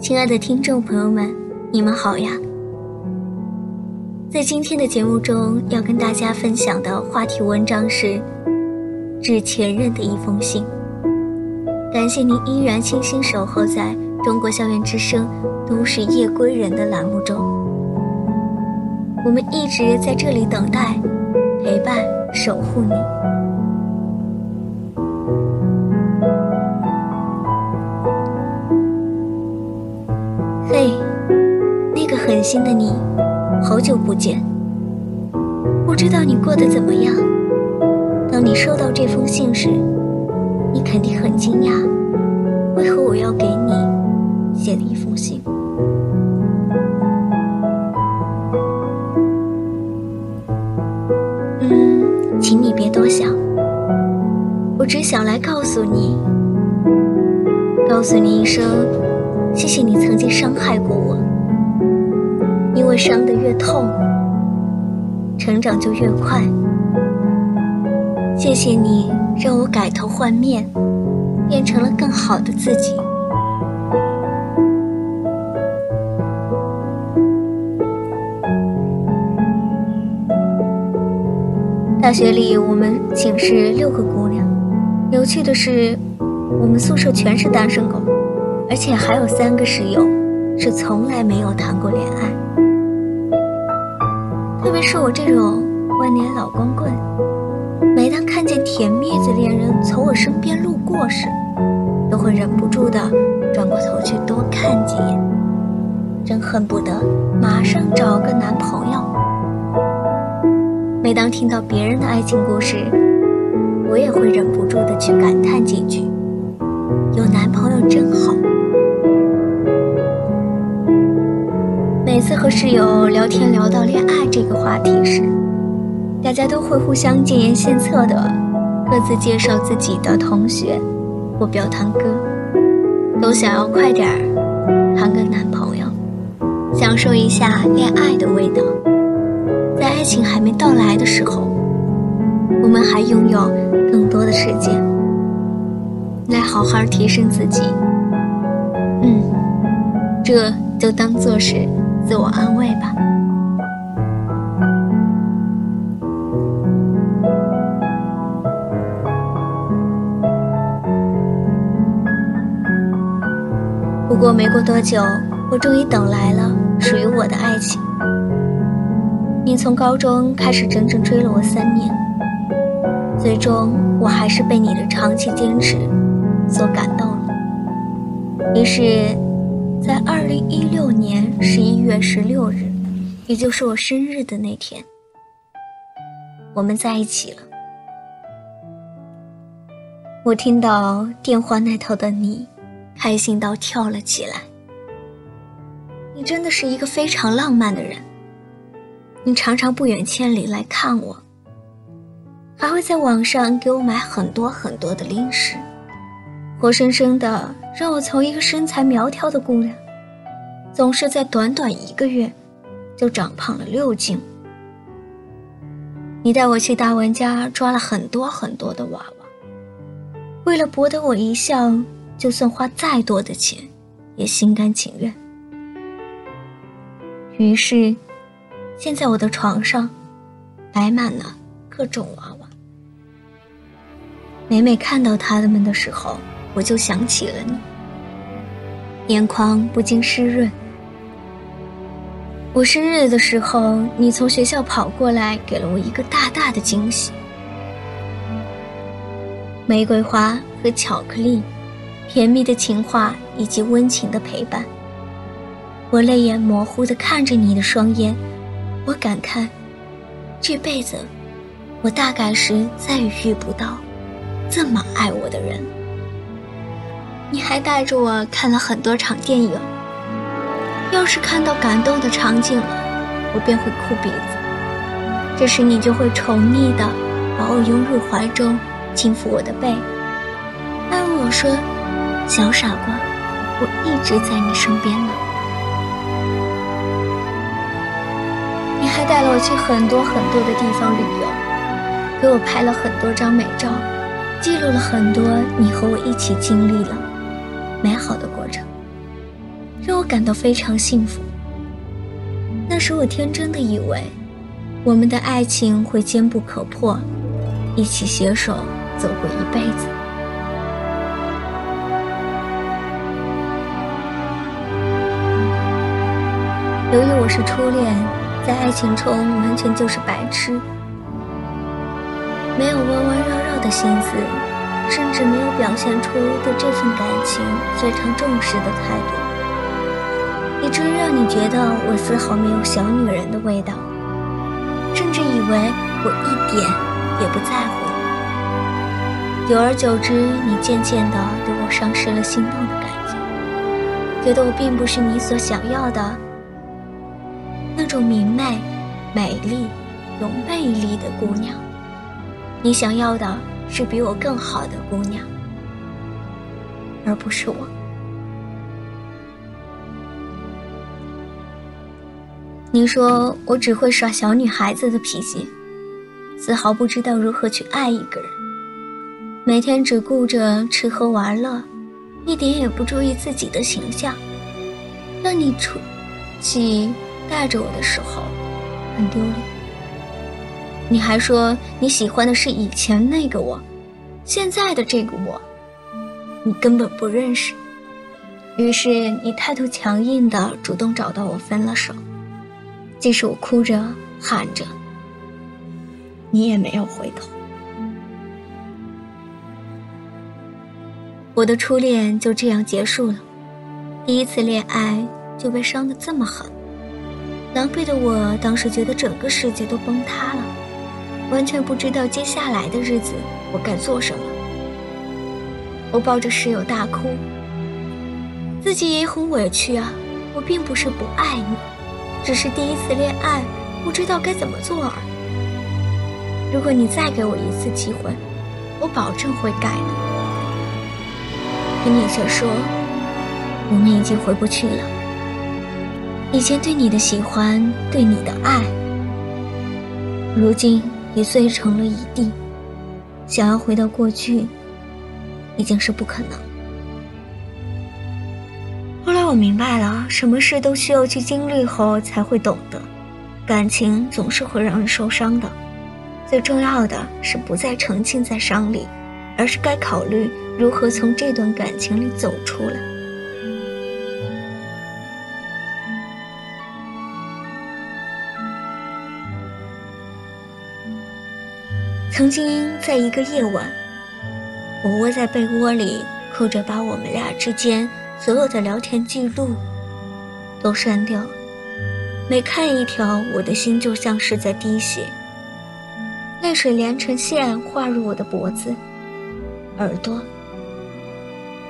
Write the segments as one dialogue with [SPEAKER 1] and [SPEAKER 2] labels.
[SPEAKER 1] 亲爱的听众朋友们，你们好呀！在今天的节目中，要跟大家分享的话题文章是《致前任的一封信》。感谢您依然倾心守候在中国校园之声《都市夜归人》的栏目中，我们一直在这里等待、陪伴、守护你。心的你，好久不见。不知道你过得怎么样？当你收到这封信时，你肯定很惊讶，为何我要给你写的一封信？嗯，请你别多想，我只想来告诉你，告诉你一声。谢谢你曾经伤害过我，因为伤得越痛，成长就越快。谢谢你让我改头换面，变成了更好的自己。大学里，我们寝室六个姑娘，有趣的是，我们宿舍全是单身狗。而且还有三个室友是从来没有谈过恋爱，是我这种万年老光棍，每当看见甜蜜的恋人从我身边路过时，都会忍不住的转过头去多看几眼，真恨不得马上找个男朋友。每当听到别人的爱情故事，我也会忍不住的去感叹几句：有男朋友真好。每次和室友聊天聊到恋爱这个话题时，大家都会互相建言献策的，各自介绍自己的同学或表堂哥，都想要快点儿谈个男朋友，享受一下恋爱的味道。在爱情还没到来的时候，我们还拥有更多的时间来好好提升自己。嗯，这就当做是。自我安慰吧。不过没过多久，我终于等来了属于我的爱情。你从高中开始整整追了我三年，最终我还是被你的长期坚持所感动了。于是。在二零一六年十一月十六日，也就是我生日的那天，我们在一起了。我听到电话那头的你，开心到跳了起来。你真的是一个非常浪漫的人。你常常不远千里来看我，还会在网上给我买很多很多的零食。活生生的让我从一个身材苗条的姑娘，总是在短短一个月，就长胖了六斤。你带我去大玩家抓了很多很多的娃娃，为了博得我一笑，就算花再多的钱，也心甘情愿。于是，现在我的床上，摆满了各种娃娃。每每看到他们的时候，我就想起了你，眼眶不禁湿润。我生日的时候，你从学校跑过来，给了我一个大大的惊喜：玫瑰花和巧克力，甜蜜的情话以及温情的陪伴。我泪眼模糊地看着你的双眼，我感慨，这辈子，我大概是再也遇不到这么爱我的人。你还带着我看了很多场电影。要是看到感动的场景了，我便会哭鼻子。这时你就会宠溺的把我拥入怀中，轻抚我的背，安慰我说：“小傻瓜，我一直在你身边呢。”你还带了我去很多很多的地方旅游，给我拍了很多张美照，记录了很多你和我一起经历了美好的过程让我。感到非常幸福。那时我天真的以为，我们的爱情会坚不可破，一起携手走过一辈子。由于我是初恋，在爱情中完全就是白痴，没有弯弯绕绕的心思，甚至没有表现出对这份感情非常重视的态度。以至于让你觉得我丝毫没有小女人的味道，甚至以为我一点也不在乎。久而久之，你渐渐的对我丧失了心动的感觉，觉得我并不是你所想要的那种明媚、美丽、有魅力的姑娘。你想要的是比我更好的姑娘，而不是我。你说我只会耍小女孩子的脾气，丝毫不知道如何去爱一个人，每天只顾着吃喝玩乐，一点也不注意自己的形象，让你出去带着我的时候很丢脸。你还说你喜欢的是以前那个我，现在的这个我，你根本不认识。于是你态度强硬的主动找到我分了手。即使我哭着喊着，你也没有回头。我的初恋就这样结束了，第一次恋爱就被伤得这么狠，狼狈的我当时觉得整个世界都崩塌了，完全不知道接下来的日子我该做什么。我抱着室友大哭，自己也很委屈啊，我并不是不爱你。只是第一次恋爱，不知道该怎么做而已。如果你再给我一次机会，我保证会改的。可你却说，我们已经回不去了。以前对你的喜欢，对你的爱，如今已碎成了一地。想要回到过去，已经是不可能。后来我明白了，什么事都需要去经历后才会懂得，感情总是会让人受伤的。最重要的是不再沉浸在伤里，而是该考虑如何从这段感情里走出来。曾经在一个夜晚，我窝在被窝里，哭着把我们俩之间。所有的聊天记录都删掉，每看一条，我的心就像是在滴血，泪水连成线划入我的脖子、耳朵，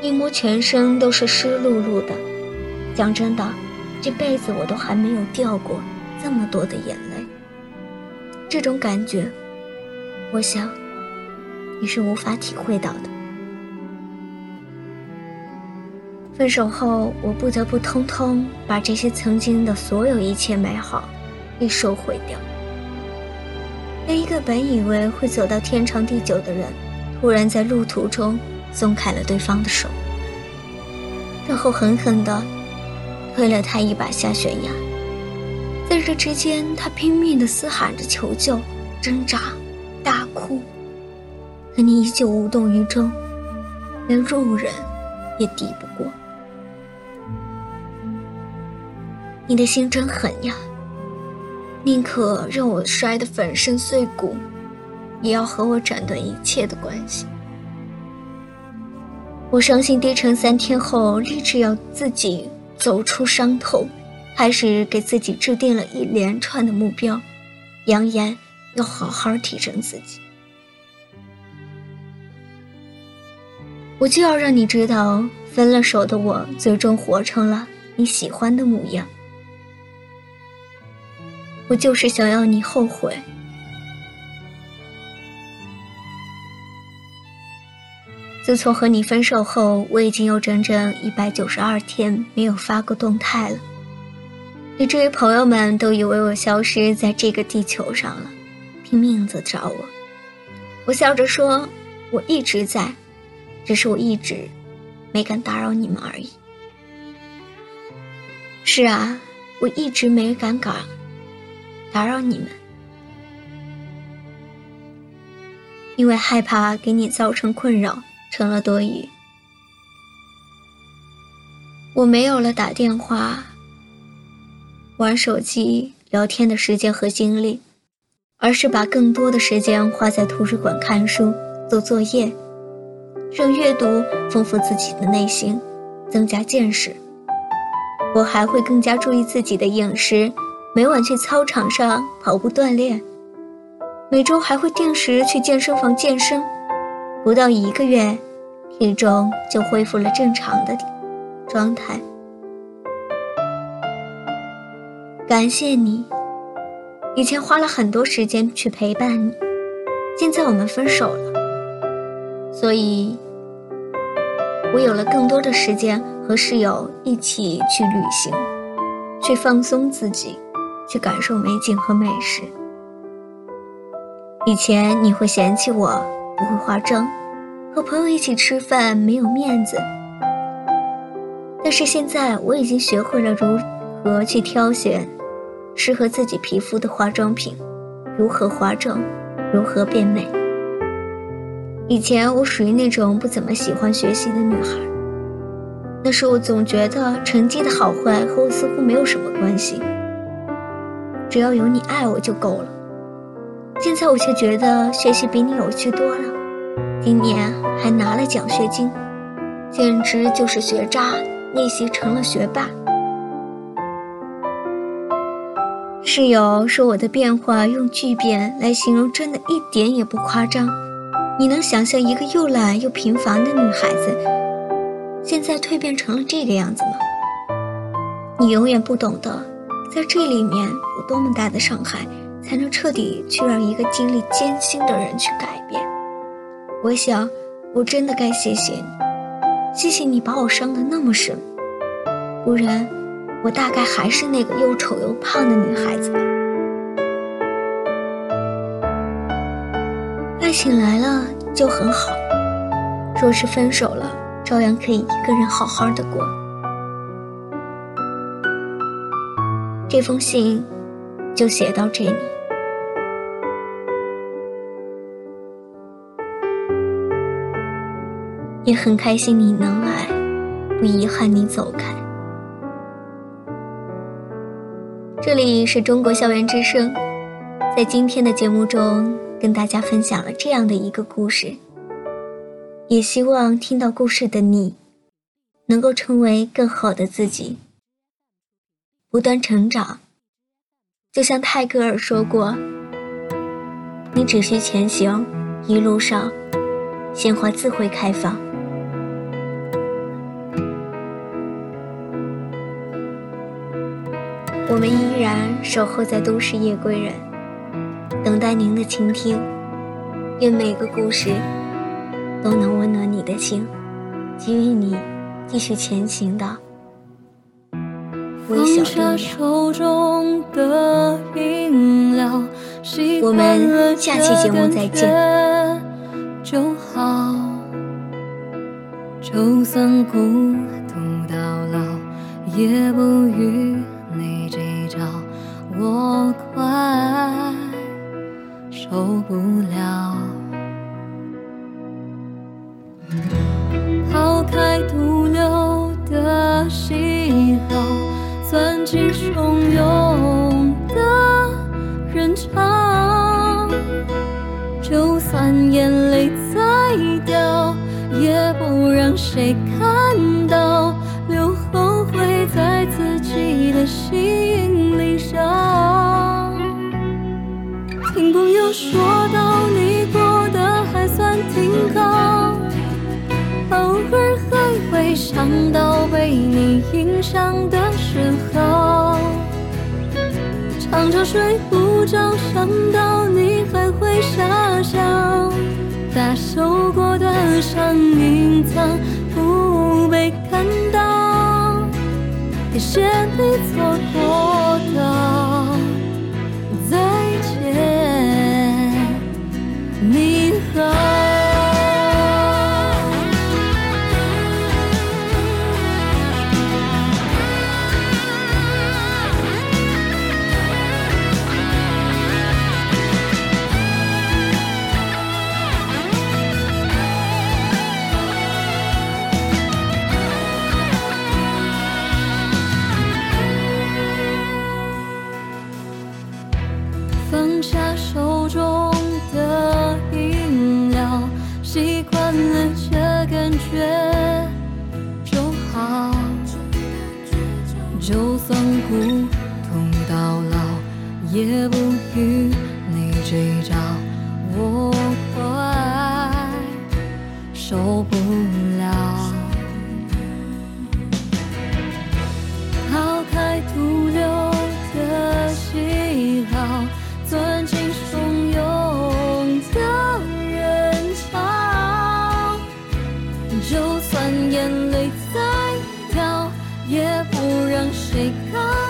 [SPEAKER 1] 一摸全身都是湿漉漉的。讲真的，这辈子我都还没有掉过这么多的眼泪。这种感觉，我想你是无法体会到的。分手后，我不得不通通把这些曾经的所有一切美好，一收毁掉。那一个本以为会走到天长地久的人，突然在路途中松开了对方的手，然后狠狠地推了他一把下悬崖。在这之间，他拼命地嘶喊着求救、挣扎、大哭，可你依旧无动于衷，连路人也抵不过。你的心真狠呀！宁可让我摔得粉身碎骨，也要和我斩断一切的关系。我伤心低沉三天后，立志要自己走出伤痛，开始给自己制定了一连串的目标，扬言要好好提升自己。我就要让你知道，分了手的我最终活成了你喜欢的模样。我就是想要你后悔。自从和你分手后，我已经有整整一百九十二天没有发过动态了，以至于朋友们都以为我消失在这个地球上了，拼命的找我。我笑着说：“我一直在，只是我一直没敢打扰你们而已。”是啊，我一直没敢敢打扰你们，因为害怕给你造成困扰，成了多余。我没有了打电话、玩手机、聊天的时间和精力，而是把更多的时间花在图书馆看书、做作业，让阅读丰富自己的内心，增加见识。我还会更加注意自己的饮食，每晚去操场上跑步锻炼，每周还会定时去健身房健身。不到一个月，体重就恢复了正常的。状态，感谢你。以前花了很多时间去陪伴你，现在我们分手了，所以，我有了更多的时间和室友一起去旅行，去放松自己，去感受美景和美食。以前你会嫌弃我不会化妆，和朋友一起吃饭没有面子。但是现在我已经学会了如何去挑选适合自己皮肤的化妆品，如何化妆，如何变美。以前我属于那种不怎么喜欢学习的女孩，那时我总觉得成绩的好坏和我似乎没有什么关系，只要有你爱我就够了。现在我却觉得学习比你有趣多了，今年还拿了奖学金，简直就是学渣。逆袭成了学霸。室友说我的变化用巨变来形容，真的一点也不夸张。你能想象一个又懒又平凡的女孩子，现在蜕变成了这个样子吗？你永远不懂得，在这里面有多么大的伤害，才能彻底去让一个经历艰辛的人去改变。我想，我真的该谢谢你。谢谢你把我伤得那么深，不然我大概还是那个又丑又胖的女孩子吧。爱情来了就很好，若是分手了，照样可以一个人好好的过。这封信就写到这里。也很开心你能来，不遗憾你走开。这里是中国校园之声，在今天的节目中跟大家分享了这样的一个故事，也希望听到故事的你，能够成为更好的自己，不断成长。就像泰戈尔说过：“你只需前行，一路上，鲜花自会开放。”我们依然守候在都市夜归人，等待您的倾听。愿每个故事都能温暖你的心，给予你继续前行的微小力量。我们下期节目再见。就好，就算孤独到老，也不与。我快受不了。抛开独留的喜好，钻进汹涌的人潮，就算眼泪再掉，也不让谁看还算挺好，偶尔还会想到被你影响的时候，常常睡不着，想到你还会傻笑，把受过的伤隐藏，不被看到。也谢你错过
[SPEAKER 2] 也不与你计较我快受不了。抛开徒留的喜好钻进汹涌的人潮就算眼泪再掉也不让谁靠